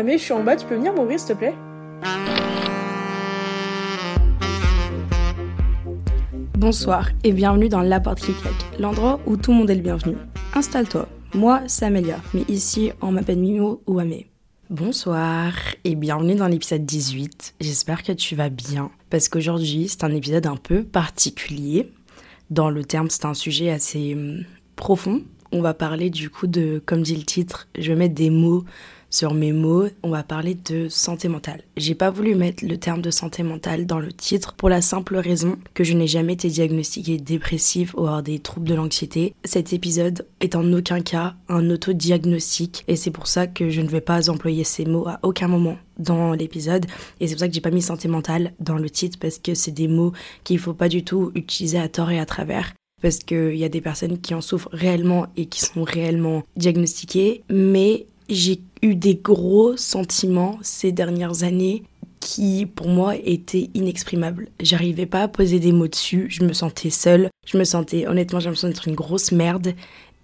Ah mais je suis en bas, tu peux venir m'ouvrir s'il te plaît? Bonsoir et bienvenue dans La Porte qui claque, l'endroit où tout le monde est le bienvenu. Installe-toi, moi c'est Amélia, mais ici on m'appelle Mimo ou Amé. Bonsoir et bienvenue dans l'épisode 18. J'espère que tu vas bien parce qu'aujourd'hui c'est un épisode un peu particulier. Dans le terme, c'est un sujet assez hum, profond. On va parler du coup de, comme dit le titre, je vais mettre des mots sur mes mots, on va parler de santé mentale. J'ai pas voulu mettre le terme de santé mentale dans le titre pour la simple raison que je n'ai jamais été diagnostiquée dépressive ou avoir des troubles de l'anxiété. Cet épisode est en aucun cas un autodiagnostic et c'est pour ça que je ne vais pas employer ces mots à aucun moment dans l'épisode et c'est pour ça que j'ai pas mis santé mentale dans le titre parce que c'est des mots qu'il faut pas du tout utiliser à tort et à travers parce qu'il y a des personnes qui en souffrent réellement et qui sont réellement diagnostiquées mais j'ai eu des gros sentiments ces dernières années qui pour moi étaient inexprimables. J'arrivais pas à poser des mots dessus, je me sentais seule, je me sentais honnêtement j'ai l'impression d'être une grosse merde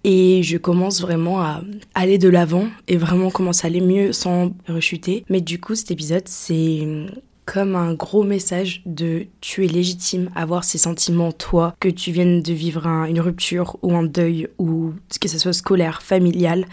et je commence vraiment à aller de l'avant et vraiment commencer à aller mieux sans rechuter. Mais du coup cet épisode c'est comme un gros message de tu es légitime à avoir ces sentiments toi, que tu viennes de vivre une rupture ou un deuil ou que ce soit scolaire, familial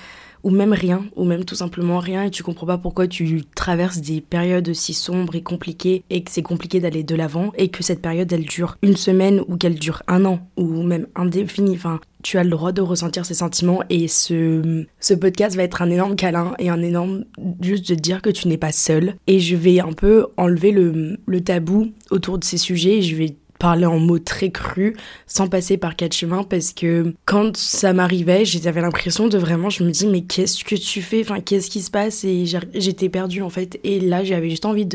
ou même rien, ou même tout simplement rien, et tu comprends pas pourquoi tu traverses des périodes aussi sombres et compliquées, et que c'est compliqué d'aller de l'avant, et que cette période elle dure une semaine, ou qu'elle dure un an, ou même indéfini. Enfin, tu as le droit de ressentir ces sentiments, et ce, ce podcast va être un énorme câlin, et un énorme juste de dire que tu n'es pas seul. Et je vais un peu enlever le, le tabou autour de ces sujets, et je vais parler en mots très crus, sans passer par quatre chemins, parce que quand ça m'arrivait, j'avais l'impression de vraiment, je me dis, mais qu'est-ce que tu fais? Enfin, qu'est-ce qui se passe? Et j'étais perdue, en fait. Et là, j'avais juste envie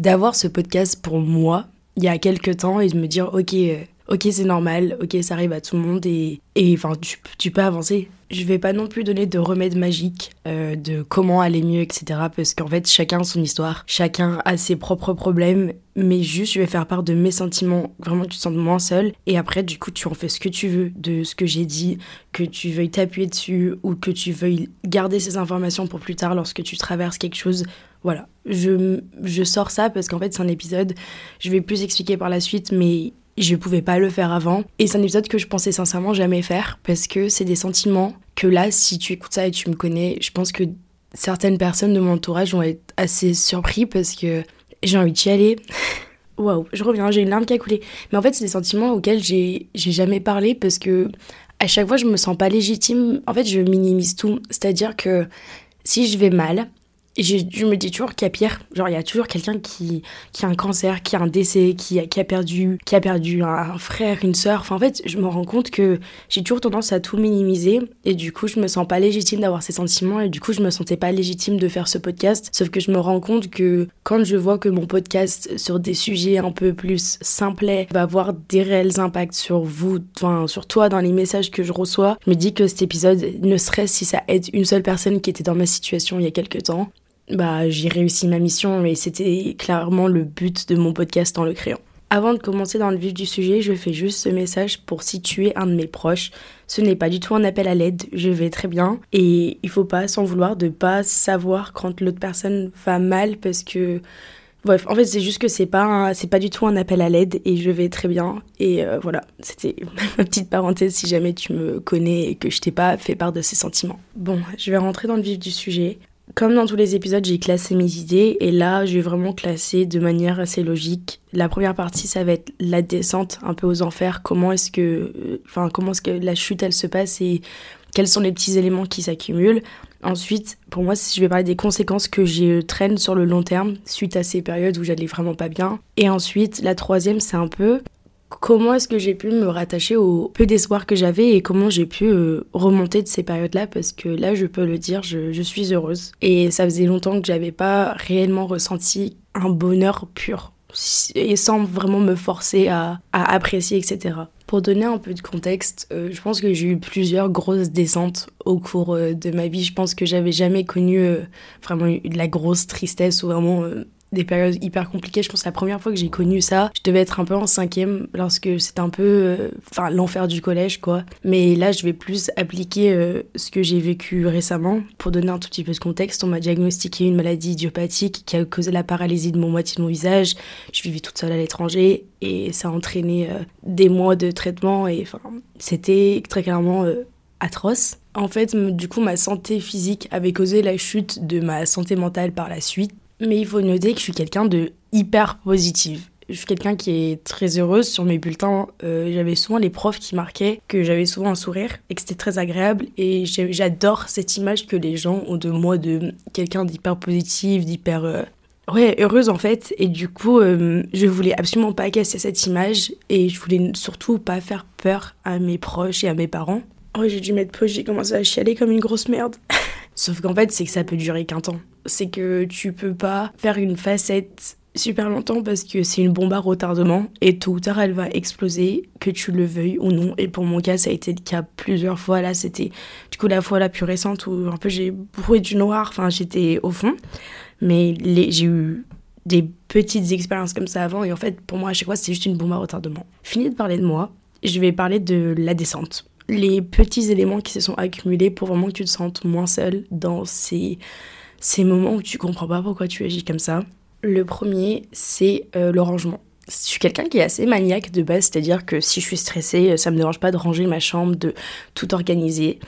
d'avoir ce podcast pour moi, il y a quelques temps, et de me dire, ok, euh, ok, c'est normal, ok, ça arrive à tout le monde, et enfin, tu, tu peux avancer je vais pas non plus donner de remède magique euh, de comment aller mieux, etc. Parce qu'en fait, chacun a son histoire, chacun a ses propres problèmes, mais juste je vais faire part de mes sentiments. Vraiment, tu te sens moins seul. Et après, du coup, tu en fais ce que tu veux de ce que j'ai dit, que tu veuilles t'appuyer dessus ou que tu veuilles garder ces informations pour plus tard lorsque tu traverses quelque chose. Voilà, je, je sors ça parce qu'en fait, c'est un épisode, je vais plus expliquer par la suite, mais je pouvais pas le faire avant. Et c'est un épisode que je pensais sincèrement jamais faire parce que c'est des sentiments que là, si tu écoutes ça et tu me connais, je pense que certaines personnes de mon entourage vont être assez surpris parce que j'ai envie d'y aller. Waouh, je reviens, j'ai une larme qui a coulé. Mais en fait, c'est des sentiments auxquels j'ai jamais parlé parce que à chaque fois, je me sens pas légitime. En fait, je minimise tout. C'est-à-dire que si je vais mal, je, me dis toujours qu'il y a pire. Genre, il y a toujours quelqu'un qui, qui a un cancer, qui a un décès, qui a, qui a perdu, qui a perdu un, frère, une sœur. Enfin, en fait, je me rends compte que j'ai toujours tendance à tout minimiser. Et du coup, je me sens pas légitime d'avoir ces sentiments. Et du coup, je me sentais pas légitime de faire ce podcast. Sauf que je me rends compte que quand je vois que mon podcast sur des sujets un peu plus simplets va avoir des réels impacts sur vous, enfin, sur toi, dans les messages que je reçois, je me dis que cet épisode, ne serait ce si ça aide une seule personne qui était dans ma situation il y a quelques temps, bah, j'ai réussi ma mission et c'était clairement le but de mon podcast en le créant. Avant de commencer dans le vif du sujet, je fais juste ce message pour situer un de mes proches. Ce n'est pas du tout un appel à l'aide, je vais très bien et il faut pas s'en vouloir de pas savoir quand l'autre personne va mal parce que Bref, en fait, c'est juste que c'est pas c'est pas du tout un appel à l'aide et je vais très bien et euh, voilà, c'était ma petite parenthèse si jamais tu me connais et que je t'ai pas fait part de ces sentiments. Bon, je vais rentrer dans le vif du sujet. Comme dans tous les épisodes, j'ai classé mes idées et là, je vais vraiment classer de manière assez logique. La première partie, ça va être la descente un peu aux enfers. Comment est-ce que, euh, enfin, comment est-ce que la chute elle se passe et quels sont les petits éléments qui s'accumulent. Ensuite, pour moi, je vais parler des conséquences que je traîne sur le long terme suite à ces périodes où j'allais vraiment pas bien. Et ensuite, la troisième, c'est un peu comment est-ce que j'ai pu me rattacher au peu d'espoir que j'avais et comment j'ai pu euh, remonter de ces périodes-là parce que là, je peux le dire, je, suis heureuse. Et ça faisait longtemps que j'avais pas réellement ressenti un bonheur pur et sans vraiment me forcer à, apprécier, etc. Pour donner un peu de contexte, euh, je pense que j'ai eu plusieurs grosses descentes au cours euh, de ma vie. Je pense que j'avais jamais connu vraiment de la grosse tristesse ou vraiment des périodes hyper compliquées. Je pense que la première fois que j'ai connu ça, je devais être un peu en cinquième lorsque c'était un peu, euh, l'enfer du collège, quoi. Mais là, je vais plus appliquer euh, ce que j'ai vécu récemment. Pour donner un tout petit peu de contexte, on m'a diagnostiqué une maladie idiopathique qui a causé la paralysie de mon moitié de mon visage. Je vivais toute seule à l'étranger et ça a entraîné euh, des mois de traitement et c'était très clairement atroce. En fait, du coup, ma santé physique avait causé la chute de ma santé mentale par la suite. Mais il faut noter que je suis quelqu'un de hyper positive. Je suis quelqu'un qui est très heureuse. Sur mes bulletins, euh, j'avais souvent les profs qui marquaient que j'avais souvent un sourire et que c'était très agréable. Et j'adore cette image que les gens ont de moi, de quelqu'un d'hyper positif, d'hyper euh, ouais, heureuse en fait. Et du coup, euh, je voulais absolument pas casser cette image et je voulais surtout pas faire peur à mes proches et à mes parents. Oh, j'ai dû mettre pause, j'ai commencé à chialer comme une grosse merde. Sauf qu'en fait, c'est que ça peut durer qu'un temps. C'est que tu peux pas faire une facette super longtemps parce que c'est une bombe à retardement et tôt ou tard elle va exploser, que tu le veuilles ou non. Et pour mon cas, ça a été le cas plusieurs fois. Là, c'était du coup la fois la plus récente où un peu j'ai brûlé du noir, enfin j'étais au fond. Mais j'ai eu des petites expériences comme ça avant et en fait, pour moi, à chaque fois, c'est juste une bombe à retardement. Fini de parler de moi, je vais parler de la descente les petits éléments qui se sont accumulés pour vraiment que tu te sentes moins seul dans ces, ces moments où tu comprends pas pourquoi tu agis comme ça. Le premier, c'est euh, le rangement. Je suis quelqu'un qui est assez maniaque de base, c'est-à-dire que si je suis stressée, ça me dérange pas de ranger ma chambre, de tout organiser.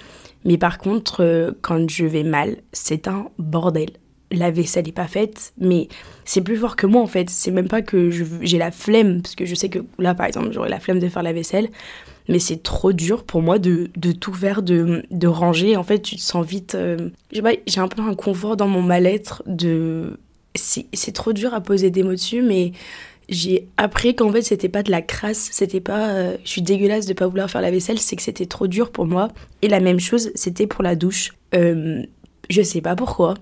Mais par contre, euh, quand je vais mal, c'est un bordel. La vaisselle n'est pas faite, mais c'est plus fort que moi en fait. C'est même pas que j'ai la flemme, parce que je sais que là par exemple j'aurais la flemme de faire la vaisselle, mais c'est trop dur pour moi de, tout faire, de, ranger. En fait, tu te sens vite. Euh, j'ai un peu un confort dans mon mal-être de. C'est trop dur à poser des mots dessus, mais j'ai appris qu'en fait, c'était pas de la crasse, c'était pas. Euh, je suis dégueulasse de pas vouloir faire la vaisselle, c'est que c'était trop dur pour moi. Et la même chose, c'était pour la douche. Euh, je sais pas pourquoi.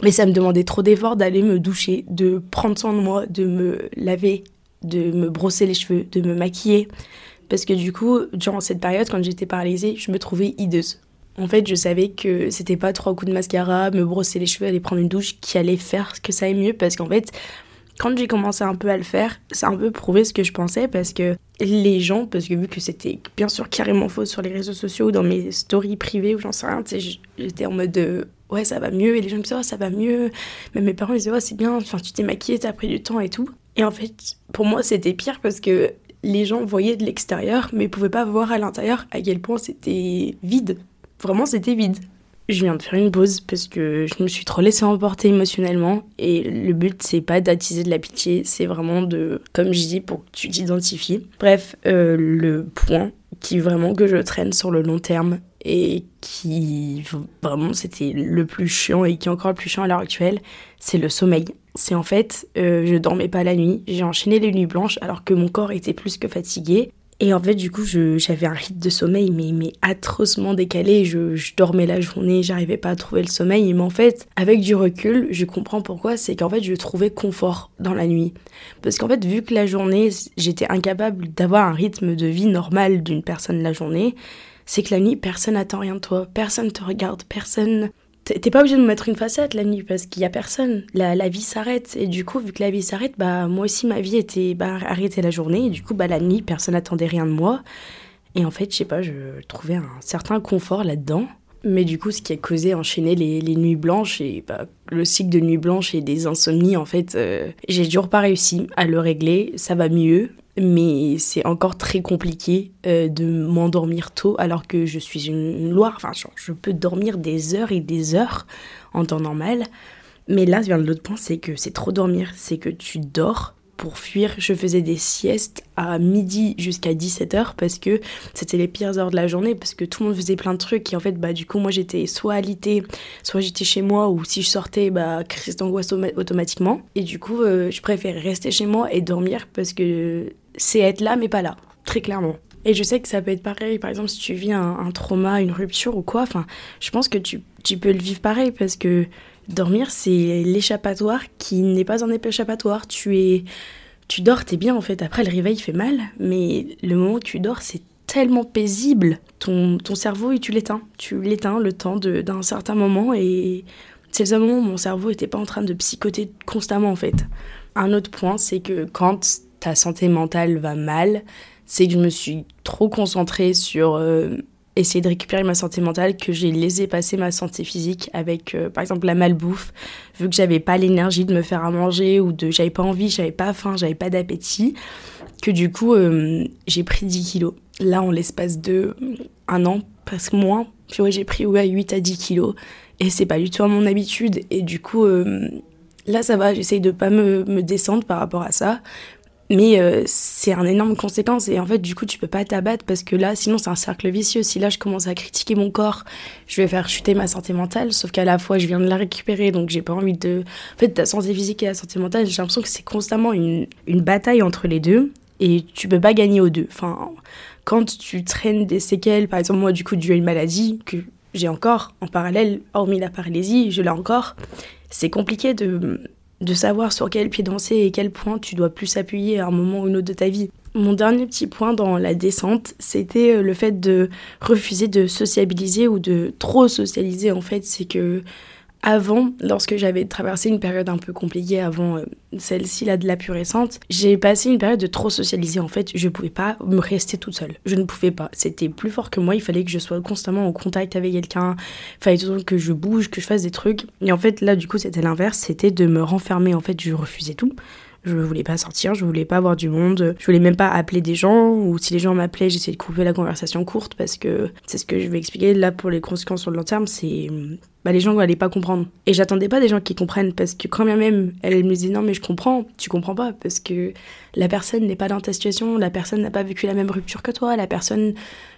Mais ça me demandait trop d'efforts d'aller me doucher, de prendre soin de moi, de me laver, de me brosser les cheveux, de me maquiller. Parce que du coup, durant cette période, quand j'étais paralysée, je me trouvais hideuse. En fait, je savais que c'était pas trois coups de mascara, me brosser les cheveux, aller prendre une douche qui allait faire que ça aille mieux. Parce qu'en fait, quand j'ai commencé un peu à le faire, ça a un peu prouvé ce que je pensais. Parce que les gens, parce que vu que c'était bien sûr carrément faux sur les réseaux sociaux ou dans mes stories privées ou j'en sais rien, j'étais en mode de ouais, ça va mieux. Et les gens me disaient, oh, ça va mieux. Même mes parents me disaient, oh, c'est bien, tu t'es maquillée, t'as pris du temps et tout. Et en fait, pour moi, c'était pire parce que les gens voyaient de l'extérieur, mais pouvaient pas voir à l'intérieur à quel point c'était vide. Vraiment, c'était vide. Je viens de faire une pause parce que je me suis trop laissée emporter émotionnellement et le but c'est pas d'attiser de la pitié, c'est vraiment de, comme je dis, pour que tu t'identifies. Bref, euh, le point qui vraiment que je traîne sur le long terme et qui vraiment c'était le plus chiant et qui est encore le plus chiant à l'heure actuelle, c'est le sommeil c'est en fait, euh, je dormais pas la nuit, j'ai enchaîné les nuits blanches alors que mon corps était plus que fatigué. Et en fait, du coup, j'avais un rythme de sommeil, mais, mais atrocement décalé. Je, je dormais la journée, j'arrivais pas à trouver le sommeil. Mais en fait, avec du recul, je comprends pourquoi. C'est qu'en fait, je trouvais confort dans la nuit. Parce qu'en fait, vu que la journée, j'étais incapable d'avoir un rythme de vie normal d'une personne la journée, c'est que la nuit, personne n'attend rien de toi. Personne te regarde, personne T'es pas obligé de me mettre une facette la nuit parce qu'il y a personne. La, la vie s'arrête. Et du coup, vu que la vie s'arrête, bah, moi aussi, ma vie était bah, arrêtée la journée. Et du coup, bah, la nuit, personne n'attendait rien de moi. Et en fait, je sais pas, je trouvais un certain confort là-dedans. Mais du coup, ce qui a causé enchaîner les, les nuits blanches et bah, le cycle de nuits blanches et des insomnies, en fait, euh, j'ai toujours pas réussi à le régler. Ça va mieux, mais c'est encore très compliqué euh, de m'endormir tôt alors que je suis une, Loire. Enfin, je peux dormir des heures et des heures en temps normal. Mais là, vient l'autre point, c'est que c'est trop dormir. C'est que tu dors pour fuir. Je faisais des siestes à midi jusqu'à 17h parce que c'était les pires heures de la journée parce que tout le monde faisait plein de trucs et en fait bah du coup moi j'étais soit alité, soit j'étais chez moi ou si je sortais bah crise d'angoisse automatiquement et du coup euh, je préfère rester chez moi et dormir parce que c'est être là mais pas là, très clairement. Et je sais que ça peut être pareil, par exemple, si tu vis un, trauma, une rupture ou quoi, enfin, je pense que tu, tu, peux le vivre pareil parce que dormir, c'est l'échappatoire qui n'est pas un échappatoire. Tu es, tu dors, t'es bien en fait. Après, le réveil fait mal, mais le moment où tu dors, c'est tellement paisible. Ton, ton cerveau, tu l'éteins. Tu l'éteins le temps d'un certain moment et c'est le moment où mon cerveau était pas en train de psychoter constamment en fait. Un autre point, c'est que quand ta santé mentale va mal, c'est que je me suis trop concentrée sur euh, essayer de récupérer ma santé mentale que j'ai laissé passer ma santé physique avec euh, par exemple la malbouffe vu que j'avais pas l'énergie de me faire à manger ou de j'avais pas envie j'avais pas faim j'avais pas d'appétit que du coup euh, j'ai pris 10 kilos. Là en l'espace de un an presque moins puis j'ai pris ouais 8 à 10 kilos. Et c'est pas du tout à mon habitude. Et du coup euh, là ça va j'essaye de pas me, me descendre par rapport à ça mais euh, c'est un énorme conséquence et en fait du coup tu peux pas t'abattre parce que là sinon c'est un cercle vicieux. Si là je commence à critiquer mon corps, je vais faire chuter ma santé mentale. Sauf qu'à la fois je viens de la récupérer donc j'ai pas envie de... En fait ta santé physique et la santé mentale j'ai l'impression que c'est constamment une, une bataille entre les deux et tu peux pas gagner aux deux. Enfin quand tu traînes des séquelles, par exemple moi du coup dû à une maladie que j'ai encore en parallèle, hormis la paralysie, je l'ai encore, c'est compliqué de de savoir sur quel pied danser et quel point tu dois plus appuyer à un moment ou un autre de ta vie. Mon dernier petit point dans la descente, c'était euh, le fait de refuser de sociabiliser ou de trop socialiser en fait. C'est que avant, lorsque j'avais traversé une période un peu compliquée avant euh, celle-ci là de la plus récente, j'ai passé une période de trop socialiser en fait. Je pouvais pas me rester toute seule. Je ne pouvais pas. C'était plus fort que moi. Il fallait que je sois constamment en contact avec quelqu'un. Il fallait que je bouge, que je fasse des trucs. Et en fait là du coup c'était l'inverse. C'était de me renfermer. En fait je refusais tout. Je voulais pas sortir, je voulais pas voir du monde, je voulais même pas appeler des gens, ou si les gens m'appelaient, j'essayais de couper la conversation courte parce que c'est ce que je vais expliquer là pour les conséquences sur le long terme, c'est bah, les gens n'allaient pas comprendre. Et j'attendais pas des gens qui comprennent parce que quand bien même elle me disait non mais je comprends, tu comprends pas parce que la personne n'est pas dans ta situation, la personne n'a pas vécu la même rupture que toi, la personne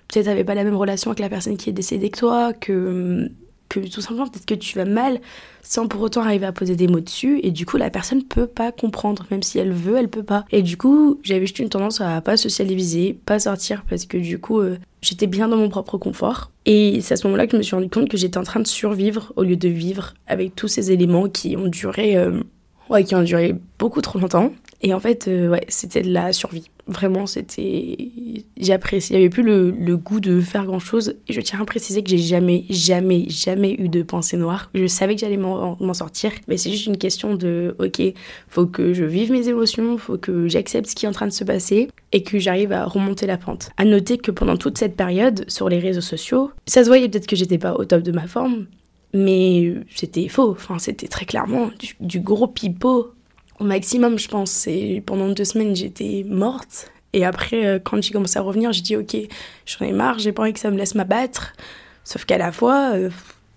peut-être avait pas la même relation avec la personne qui est décédée que toi, que que tout simplement peut-être que tu vas mal sans pour autant arriver à poser des mots dessus et du coup la personne peut pas comprendre même si elle veut elle peut pas. Et du coup j'avais juste une tendance à pas socialiser pas sortir parce que du coup euh, j'étais bien dans mon propre confort. Et c'est à ce moment-là que je me suis rendu compte que j'étais en train de survivre au lieu de vivre avec tous ces éléments qui ont duré euh, ouais qui ont duré beaucoup trop longtemps et en fait euh, ouais c'était de la survie Vraiment, c'était. J'apprécie. Il n'y avait plus le, goût de faire grand chose. Et je tiens à préciser que j'ai jamais, jamais, jamais eu de pensée noire. Je savais que j'allais m'en sortir. Mais c'est juste une question de ok, faut que je vive mes émotions, faut que j'accepte ce qui est en train de se passer et que j'arrive à remonter la pente. À noter que pendant toute cette période, sur les réseaux sociaux, ça se voyait peut-être que j'étais pas au top de ma forme. Mais c'était faux. Enfin, c'était très clairement du, gros pipeau au maximum, je pense. Et pendant deux semaines, j'étais morte. Et après, euh, quand j'ai commencé à revenir, j'ai dit, ok, j'en ai marre, j'ai pas envie que ça me laisse m'abattre. Sauf qu'à la fois, euh,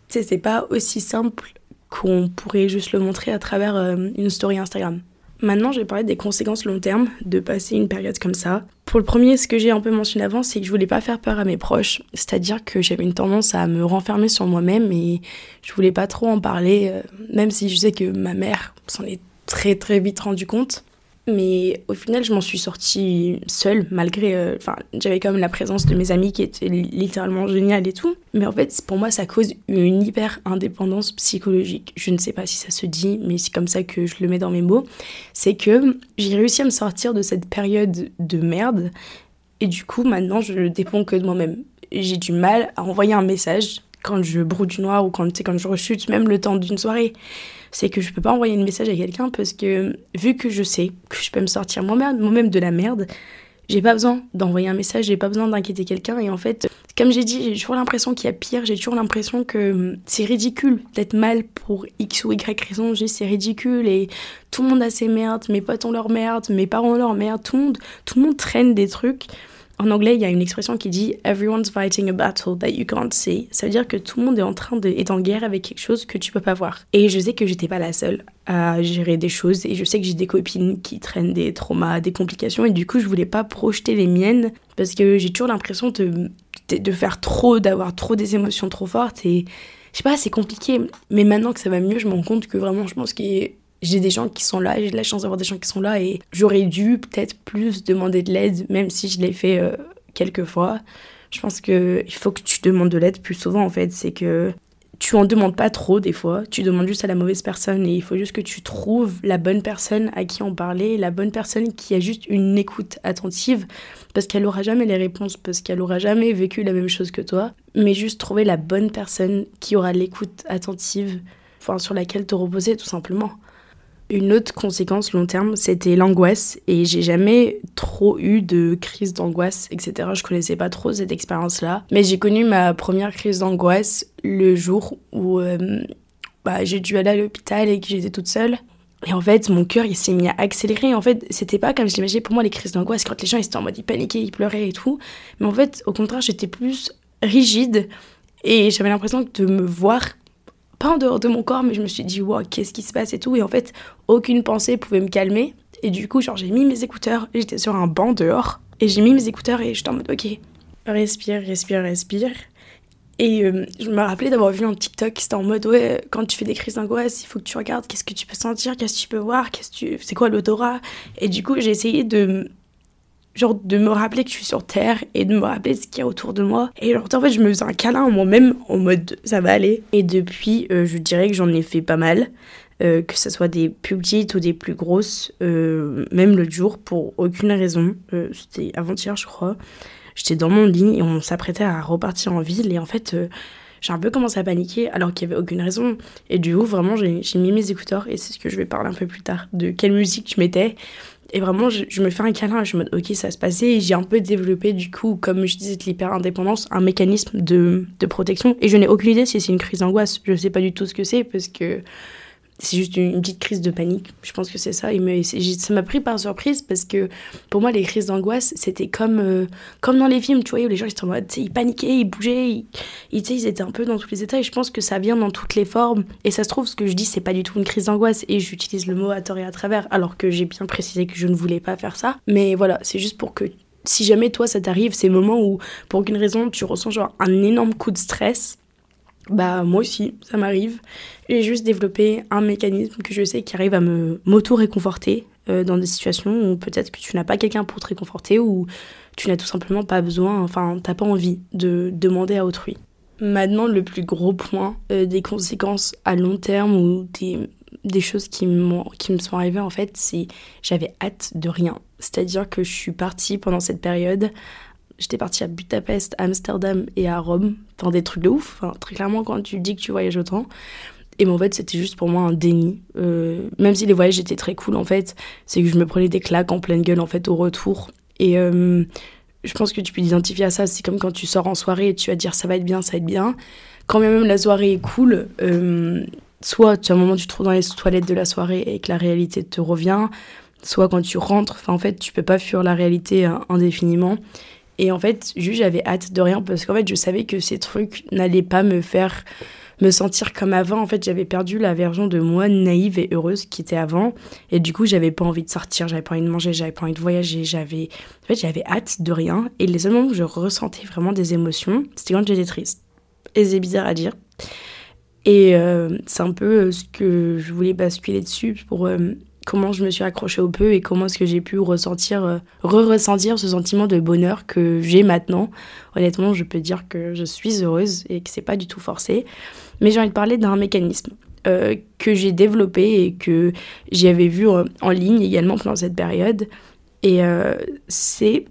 c'est pas aussi simple qu'on pourrait juste le montrer à travers euh, une story Instagram. Maintenant, je vais parler des conséquences long terme de passer une période comme ça. Pour le premier, ce que j'ai un peu mentionné avant, c'est que je voulais pas faire peur à mes proches. C'est-à-dire que j'avais une tendance à me renfermer sur moi-même et je voulais pas trop en parler, même si je sais que ma mère s'en est très très vite rendu compte. Mais au final, je m'en suis sortie seule, malgré. Euh, enfin, j'avais quand même la présence de mes amis qui étaient littéralement géniales et tout. Mais en fait, pour moi, ça cause une hyper indépendance psychologique. Je ne sais pas si ça se dit, mais c'est comme ça que je le mets dans mes mots. C'est que j'ai réussi à me sortir de cette période de merde. Et du coup, maintenant, je ne dépends que de moi-même. J'ai du mal à envoyer un message quand je broue du noir ou quand, quand je rechute, même le temps d'une soirée c'est que je peux pas envoyer un message à quelqu'un parce que vu que je sais que je peux me sortir moi-même moi-même de la merde, j'ai pas besoin d'envoyer un message, j'ai pas besoin d'inquiéter quelqu'un. Et en fait, comme j'ai dit, j'ai toujours l'impression qu'il y a pire, j'ai toujours l'impression que hum, c'est ridicule d'être mal pour X ou Y raison, c'est ridicule et tout le monde a ses merdes, mes potes ont leur merde, mes parents ont leur merde, tout le monde, tout le monde traîne des trucs en anglais, il y a une expression qui dit Everyone's fighting a battle that you can't see. Ça veut dire que tout le monde est en train de, est en guerre avec quelque chose que tu peux pas voir. Et je sais que j'étais pas la seule à gérer des choses et je sais que j'ai des copines qui traînent des traumas, des complications et du coup, je voulais pas projeter les miennes parce que j'ai toujours l'impression de, de, faire trop, d'avoir trop des émotions trop fortes et je sais pas, c'est compliqué. Mais maintenant que ça va mieux, je me rends compte que vraiment, je pense qu'il j'ai des gens qui sont là, j'ai de la chance d'avoir des gens qui sont là et j'aurais dû peut-être plus demander de l'aide, même si je l'ai fait euh, quelques fois. Je pense qu'il faut que tu demandes de l'aide plus souvent en fait. C'est que tu en demandes pas trop des fois, tu demandes juste à la mauvaise personne et il faut juste que tu trouves la bonne personne à qui en parler, la bonne personne qui a juste une écoute attentive parce qu'elle aura jamais les réponses, parce qu'elle aura jamais vécu la même chose que toi, mais juste trouver la bonne personne qui aura l'écoute attentive enfin, sur laquelle te reposer tout simplement. Une autre conséquence long terme, c'était l'angoisse. Et j'ai jamais trop eu de crise d'angoisse, etc. Je connaissais pas trop cette expérience-là. Mais j'ai connu ma première crise d'angoisse le jour où euh, bah, j'ai dû aller à l'hôpital et que j'étais toute seule. Et en fait, mon cœur, il s'est mis à accélérer. En fait, c'était pas comme je l'imaginais pour moi les crises d'angoisse quand les gens ils étaient en mode ils paniquaient, ils pleuraient et tout. Mais en fait, au contraire, j'étais plus rigide et j'avais l'impression de me voir pas en dehors de mon corps, mais je me suis dit, wow, qu'est-ce qui se passe et tout. Et en fait, aucune pensée pouvait me calmer. Et du coup, genre, j'ai mis mes écouteurs, j'étais sur un banc dehors, et j'ai mis mes écouteurs et j'étais en mode, ok, respire, respire, respire. Et euh, je me rappelais d'avoir vu un TikTok qui était en mode, ouais, quand tu fais des crises d'angoisse, il faut que tu regardes qu'est-ce que tu peux sentir, qu'est-ce que tu peux voir, qu'est-ce tu... c'est quoi l'odorat. Et du coup, j'ai essayé de genre de me rappeler que je suis sur Terre et de me rappeler ce qu'il y a autour de moi. Et genre, en fait, je me faisais un câlin moi-même en mode ça va aller. Et depuis, euh, je dirais que j'en ai fait pas mal. Euh, que ce soit des plus petites ou des plus grosses, euh, même le jour, pour aucune raison. C'était avant-hier, je crois. J'étais dans mon lit et on s'apprêtait à repartir en ville. Et en fait, j'ai un peu commencé à paniquer alors qu'il n'y avait aucune raison. Et du coup, vraiment, j'ai mis mes écouteurs et c'est ce que je vais parler un peu plus tard de quelle musique je mettais. Et vraiment, je, me fais un câlin, je me dis, ok, ça se passait. Et j'ai un peu développé, du coup, comme je disais, l'hyper-indépendance, un mécanisme de, de protection. Et je n'ai aucune idée si c'est une crise d'angoisse. Je ne sais pas du tout ce que c'est parce que c'est juste une, petite crise de panique. Je pense que c'est ça. Et ça m'a pris par surprise parce que pour moi, les crises d'angoisse, c'était comme, euh, comme dans les films, tu vois, où les gens ils étaient en mode, ils paniquaient, ils bougeaient, ils, ils, ils étaient un peu dans tous les états. Et je pense que ça vient dans toutes les formes. Et ça se trouve, ce que je dis, c'est pas du tout une crise d'angoisse. Et j'utilise le mot à tort et à travers, alors que j'ai bien précisé que je ne voulais pas faire ça. Mais voilà, c'est juste pour que si jamais toi ça t'arrive, ces moments où pour aucune raison tu ressens genre un énorme coup de stress, bah moi aussi, ça m'arrive. J'ai juste développé un mécanisme que je sais qui arrive à me m'auto-réconforter euh, dans des situations où peut-être que tu n'as pas quelqu'un pour te réconforter ou tu n'as tout simplement pas besoin, enfin t'as pas envie de demander à autrui. Maintenant, le plus gros point euh, des conséquences à long terme ou des, des choses qui, qui me sont arrivées en fait, c'est j'avais hâte de rien. C'est-à-dire que je suis partie pendant cette période j'étais partie à Budapest, Amsterdam et à Rome. Enfin, des trucs de ouf. Enfin, très clairement, quand tu dis que tu voyages autant. Et en fait, c'était juste pour moi un déni. Euh, même si les voyages étaient très cool, en fait, c'est que je me prenais des claques en pleine gueule, en fait, au retour. Et euh, je pense que tu peux t'identifier à ça. C'est comme quand tu sors en soirée et tu vas dire ça va être bien, ça va être bien. Quand même la soirée est cool, euh, soit tu as un moment tu te trouves dans les toilettes de la soirée et que la réalité te revient, soit quand tu rentres, en fait tu peux pas fuir la réalité indéfiniment. Et en fait, juste j'avais hâte de rien parce qu'en fait, je savais que ces trucs n'allaient pas me faire me sentir comme avant. En fait, j'avais perdu la version de moi naïve et heureuse qui était avant. Et du coup, j'avais pas envie de sortir, j'avais pas envie de manger, j'avais pas envie de voyager, j'avais en fait, j'avais hâte de rien. Et les seuls moments où je ressentais vraiment des émotions, c'était quand j'étais triste. Et c'est bizarre à dire. Et euh, c'est un peu euh, ce que je voulais basculer dessus pour euh, comment je me suis accrochée au peu et comment est-ce que j'ai pu ressentir, euh, re-ressentir ce sentiment de bonheur que j'ai maintenant. Honnêtement, je peux dire que je suis heureuse et que c'est pas du tout forcé. Mais j'ai envie de parler d'un mécanisme euh, que j'ai développé et que j'avais vu euh, en ligne également pendant cette période. Et c'est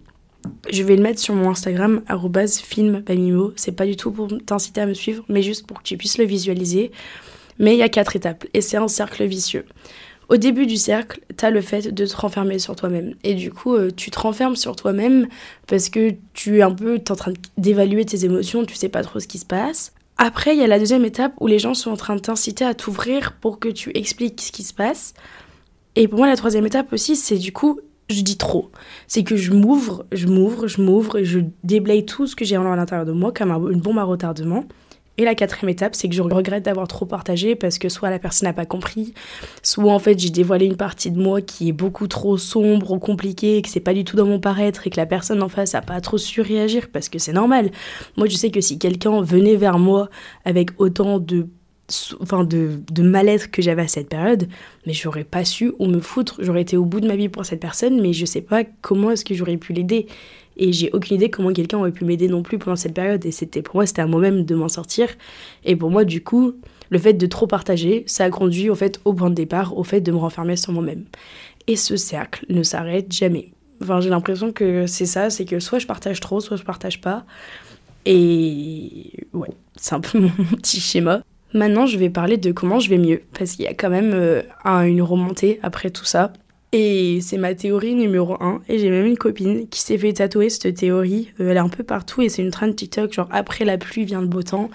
je vais le mettre sur mon Instagram, filmbamimo. C'est pas du tout pour t'inciter à me suivre, mais juste pour que tu puisses le visualiser. Mais il y a quatre étapes et c'est un cercle vicieux. Au début du cercle, tu as le fait de te renfermer sur toi-même. Et du coup, euh, tu te renfermes sur toi-même parce que tu es un peu en train d'évaluer tes émotions, tu sais pas trop ce qui se passe. Après, il y a la deuxième étape où les gens sont en train de t'inciter à t'ouvrir pour que tu expliques ce qui se passe. Et pour moi, la troisième étape aussi, c'est du coup, je dis trop. C'est que je m'ouvre, je m'ouvre, je m'ouvre je déblaye tout ce que j'ai à l'intérieur de moi comme une bombe à retardement. Et la quatrième étape, c'est que je regrette d'avoir trop partagé parce que soit la personne n'a pas compris, soit en fait j'ai dévoilé une partie de moi qui est beaucoup trop sombre ou compliquée, que c'est pas du tout dans mon paraître et que la personne en face a pas trop su réagir parce que c'est normal. Moi je sais que si quelqu'un venait vers moi avec autant de enfin de, de mal-être que j'avais à cette période, mais j'aurais pas su où me foutre, j'aurais été au bout de ma vie pour cette personne, mais je sais pas comment est-ce que j'aurais pu l'aider. Et j'ai aucune idée comment quelqu'un aurait pu m'aider non plus pendant cette période. Et c'était pour moi, c'était à moi-même de m'en sortir. Et pour moi, du coup, le fait de trop partager, ça a conduit au fait au point de départ, au fait de me renfermer sur moi-même. Et ce cercle ne s'arrête jamais. Enfin, j'ai l'impression que c'est ça, c'est que soit je partage trop, soit je partage pas. Et ouais, c'est un peu mon petit schéma. Maintenant, je vais parler de comment je vais mieux, parce qu'il y a quand même euh, une remontée après tout ça. Et c'est ma théorie numéro 1. Et j'ai même une copine qui s'est fait tatouer cette théorie. Euh, elle est un peu partout et c'est une trend TikTok, genre après la pluie vient le beau temps.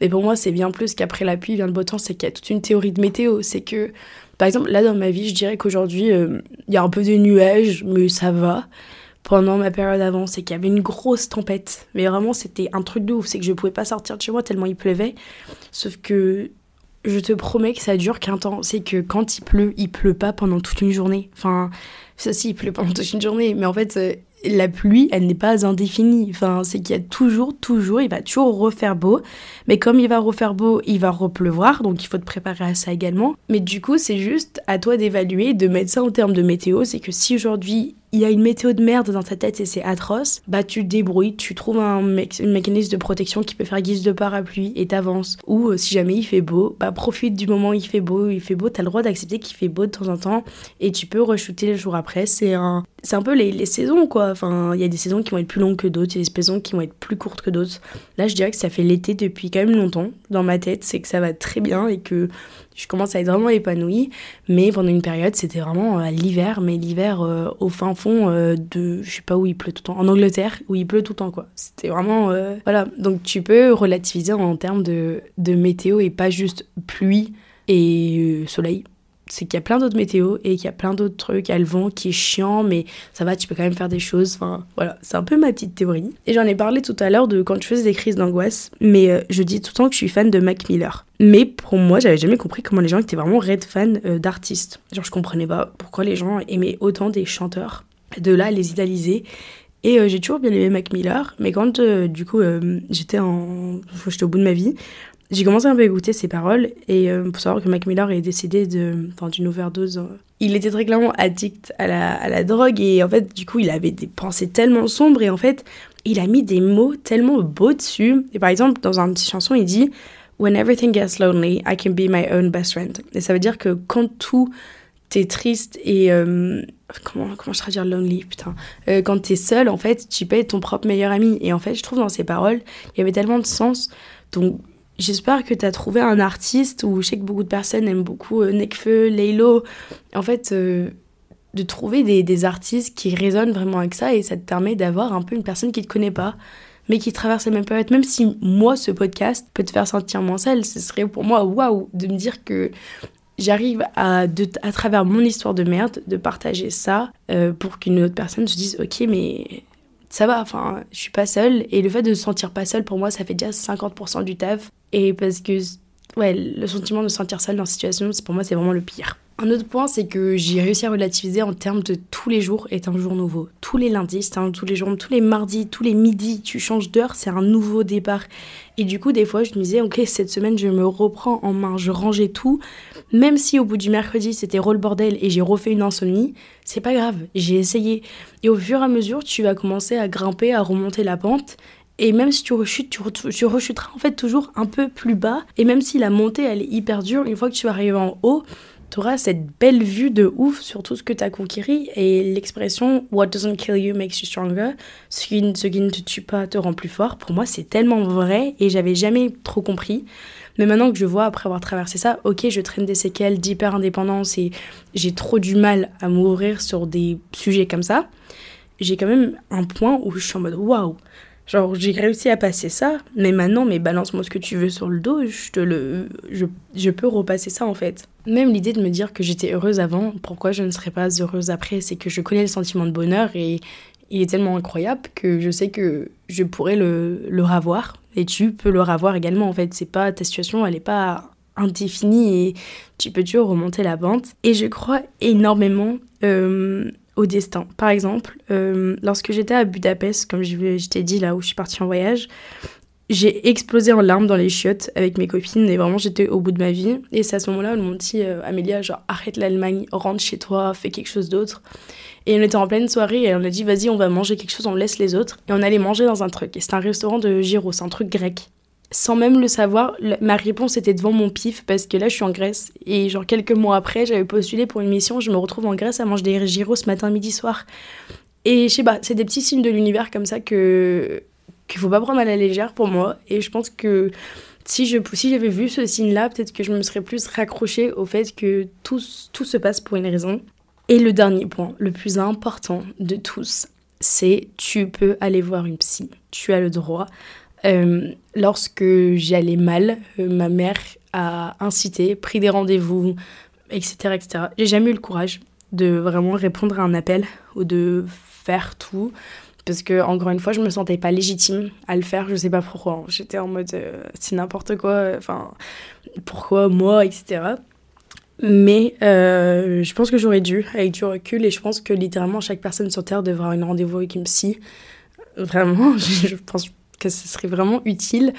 Et pour moi, c'est bien plus qu'après la pluie vient le beau temps, c'est qu'il y a toute une théorie de météo. C'est que, par exemple, là dans ma vie, je dirais qu'aujourd'hui, euh, il y a un peu de nuages, mais ça va. Pendant ma période avant, c'est qu'il y avait une grosse tempête. Mais vraiment, c'était un truc de ouf. C'est que je pouvais pas sortir de chez moi tellement il pleuvait. Sauf que je te promets que ça dure qu'un temps. C'est que quand il pleut, il pleut pas pendant toute une journée. Enfin, ça si, il pleut pendant toute une journée. Mais en fait, euh, la pluie, elle n'est pas indéfinie. Enfin, c'est qu'il y a toujours, toujours, il va toujours refaire beau. Mais comme il va refaire beau, il va repleuvoir. Donc il faut te préparer à ça également. Mais du coup, c'est juste à toi d'évaluer, de mettre ça en termes de météo. C'est que si aujourd'hui il y a une météo de merde dans ta tête et c'est atroce, bah tu te débrouilles, tu trouves un, mécanisme de protection qui peut faire guise de parapluie et t'avances. Ou euh, si jamais il fait beau, bah profite du moment où il fait beau, il fait beau, t'as le droit d'accepter qu'il fait beau de temps en temps et tu peux re-shooter le jour après. C'est un, c'est un peu les, les saisons quoi. Enfin, il y a des saisons qui vont être plus longues que d'autres, il y a des saisons qui vont être plus courtes que d'autres. Là, je dirais que ça fait l'été depuis quand même longtemps dans ma tête, c'est que ça va très bien et que je commence à être vraiment épanouie. Mais pendant une période, c'était vraiment euh, l'hiver, mais l'hiver euh, au fin fond euh, de, je sais pas où il pleut tout le temps, en Angleterre, où il pleut tout le temps, quoi. C'était vraiment, voilà. Donc tu peux relativiser en termes de, de météo et pas juste pluie et soleil c'est qu'il y a plein d'autres météos et qu'il y a plein d'autres trucs. Il y a le vent qui est chiant, mais ça va, tu peux quand même faire des choses. Enfin, voilà, c'est un peu ma petite théorie. Et j'en ai parlé tout à l'heure de quand je faisais des crises d'angoisse, mais euh, je dis tout le temps que je suis fan de Mac Miller. Mais pour moi, j'avais jamais compris comment les gens étaient vraiment red fans euh, d'artistes. Genre, je comprenais pas pourquoi les gens aimaient autant des chanteurs. De là, les idéaliser. Et euh, j'ai toujours bien aimé Mac Miller, mais quand du coup j'étais en, j'étais au bout de ma vie, j'ai commencé un peu à écouter ses paroles et euh, pour savoir que Mac Miller est décédé d'une overdose. Euh, il était très clairement addict à la, à la, drogue et en fait du coup il avait des pensées tellement sombres et en fait il a mis des mots tellement beaux dessus. Et par exemple dans une petite chanson il dit When everything gets lonely, I can be my own best friend. Et ça veut dire que quand tout t'es triste et euh, comment comment je traduire lonely putain quand t'es seul en fait tu peux être ton propre meilleur ami et en fait je trouve dans ces paroles il y avait tellement de sens donc J'espère que tu as trouvé un artiste, ou je sais que beaucoup de personnes aiment beaucoup euh, Nekfeu, Laylo. En fait, euh, de trouver des, des, artistes qui résonnent vraiment avec ça, et ça te permet d'avoir un peu une personne qui te connaît pas, mais qui traverse la même période. Même si moi, ce podcast peut te faire sentir moins seul, ce serait pour moi waouh de me dire que j'arrive à, à travers mon histoire de merde, de partager ça euh, pour qu'une autre personne se dise Ok, mais ça va, enfin, je suis pas seule. Et le fait de se sentir pas seule, pour moi, ça fait déjà 50% du taf. Et parce que, ouais, le sentiment de se sentir seule dans cette situation, pour moi, c'est vraiment le pire. Un autre point, c'est que j'ai réussi à relativiser en termes de tous les jours est un jour nouveau. Tous les lundis, c'est un tous les jours, tous les mardis, tous les midis, tu changes d'heure, c'est un nouveau départ. Et du coup, des fois, je me disais, ok, cette semaine, je me reprends en main, je rangeais tout. Même si au bout du mercredi, c'était roll bordel et j'ai refait une insomnie, c'est pas grave, j'ai essayé. Et au fur et à mesure, tu vas commencer à grimper, à remonter la pente. Et même si tu rechutes, tu, rechuteras en fait toujours un peu plus bas. Et même si la montée, elle est hyper dure, une fois que tu vas arriver en haut, tu auras cette belle vue de ouf sur tout ce que tu as conquéri et l'expression What doesn't kill you makes you stronger, ce qui, ce qui ne te tue pas te rend plus fort, pour moi c'est tellement vrai et j'avais jamais trop compris. Mais maintenant que je vois, après avoir traversé ça, ok, je traîne des séquelles d'hyper indépendance et j'ai trop du mal à m'ouvrir sur des sujets comme ça, j'ai quand même un point où je suis en mode waouh, Genre, j'ai réussi à passer ça, mais maintenant, mais balance-moi ce que tu veux sur le dos, je te le. Je, je peux repasser ça en fait. Même l'idée de me dire que j'étais heureuse avant, pourquoi je ne serais pas heureuse après, c'est que je connais le sentiment de bonheur et il est tellement incroyable que je sais que je pourrais le, le revoir et tu peux le revoir également en fait. C'est pas ta situation, elle est pas indéfinie et tu peux toujours remonter la pente. Et je crois énormément. Euh, au destin. Par exemple, euh, lorsque j'étais à Budapest, comme je, t'ai dit là où je suis partie en voyage, j'ai explosé en larmes dans les chiottes avec mes copines et vraiment j'étais au bout de ma vie. Et c'est à ce moment-là où m'ont dit euh, Amélia, genre arrête l'Allemagne, rentre chez toi, fais quelque chose d'autre. Et on était en pleine soirée et on a dit vas-y, on va manger quelque chose, on laisse les autres. Et on allait manger dans un truc. Et c'était un restaurant de gyros, un truc grec sans même le savoir, ma réponse était devant mon pif parce que là je suis en Grèce et genre quelques mois après j'avais postulé pour une mission, je me retrouve en Grèce à manger des gyros ce matin, midi, soir. Et je sais pas, c'est des petits signes de l'univers comme ça que qu'il faut pas prendre à la légère pour moi et je pense que Si je si j'avais vu ce signe-là, peut-être que je me serais plus raccrochée au fait que tout, tout se passe pour une raison. Et le dernier point, le plus important de tous, c'est tu peux aller voir une psy. Tu as le droit. Euh, lorsque j'allais mal, euh, ma mère a incité, pris des rendez-vous, etc. etc. J'ai jamais eu le courage de vraiment répondre à un appel ou de faire tout. Parce que, encore une fois, je me sentais pas légitime à le faire, je sais pas pourquoi. J'étais en mode, euh, c'est n'importe quoi, enfin, pourquoi moi, etc. Mais je pense que j'aurais dû, avec du recul, et je pense que littéralement chaque personne sur Terre devrait avoir une rendez-vous avec une psy. Vraiment, je pense que ce serait vraiment utile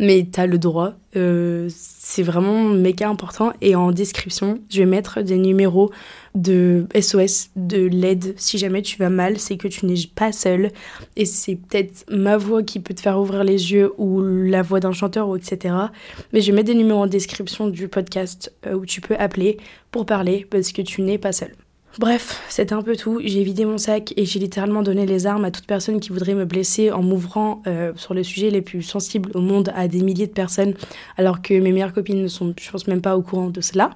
mais tu as le droit. Euh, c'est vraiment méga important. Et en description, je vais mettre des numéros de SOS, de l'aide. Si jamais tu vas mal, c'est que tu n'es pas seul. Et c'est peut-être ma voix qui peut te faire ouvrir les yeux ou la voix d'un chanteur, ou etc. Mais je mettre des numéros en description du podcast euh, où tu peux appeler pour parler parce que tu n'es pas seul. Bref, c'était un peu tout. J'ai vidé mon sac et j'ai littéralement donné les armes à toute personne qui voudrait me blesser en m'ouvrant euh, sur les sujets les plus sensibles au monde à des milliers de personnes, alors que mes meilleures copines ne sont, je pense, même pas au courant de cela.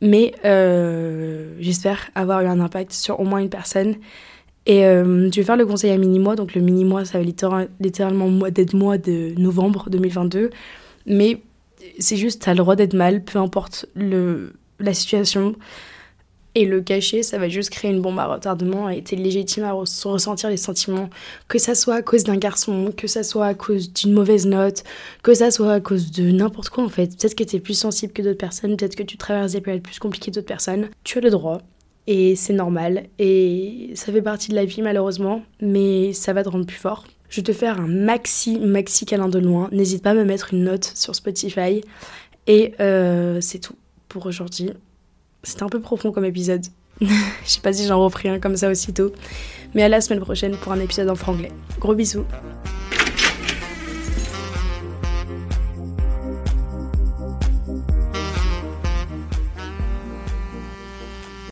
Mais euh, j'espère avoir eu un impact sur au moins une personne. Et euh, je vais faire le conseil à mini-mois. Donc le mini-mois, ça va littéralement d'être mois de novembre 2022. Mais c'est juste, t'as le droit d'être mal, peu importe le, la situation. Et le cacher, ça va juste créer une bombe à retardement et t'es légitime à ressentir les sentiments, que ça soit à cause d'un garçon, que ça soit à cause d'une mauvaise note, que ça soit à cause de n'importe quoi en fait. Peut-être que t'es plus sensible que d'autres personnes, peut-être que tu traverses des périodes plus compliquées que d'autres personnes. Tu as le droit et c'est normal et ça fait partie de la vie malheureusement, mais ça va te rendre plus fort. Je vais te faire un maxi, maxi câlin de loin. N'hésite pas à me mettre une note sur Spotify. Et euh, c'est tout pour aujourd'hui. C'était un peu profond comme épisode. Je sais pas si j'en referai un comme ça aussitôt. Mais à la semaine prochaine pour un épisode en franglais. Gros bisous.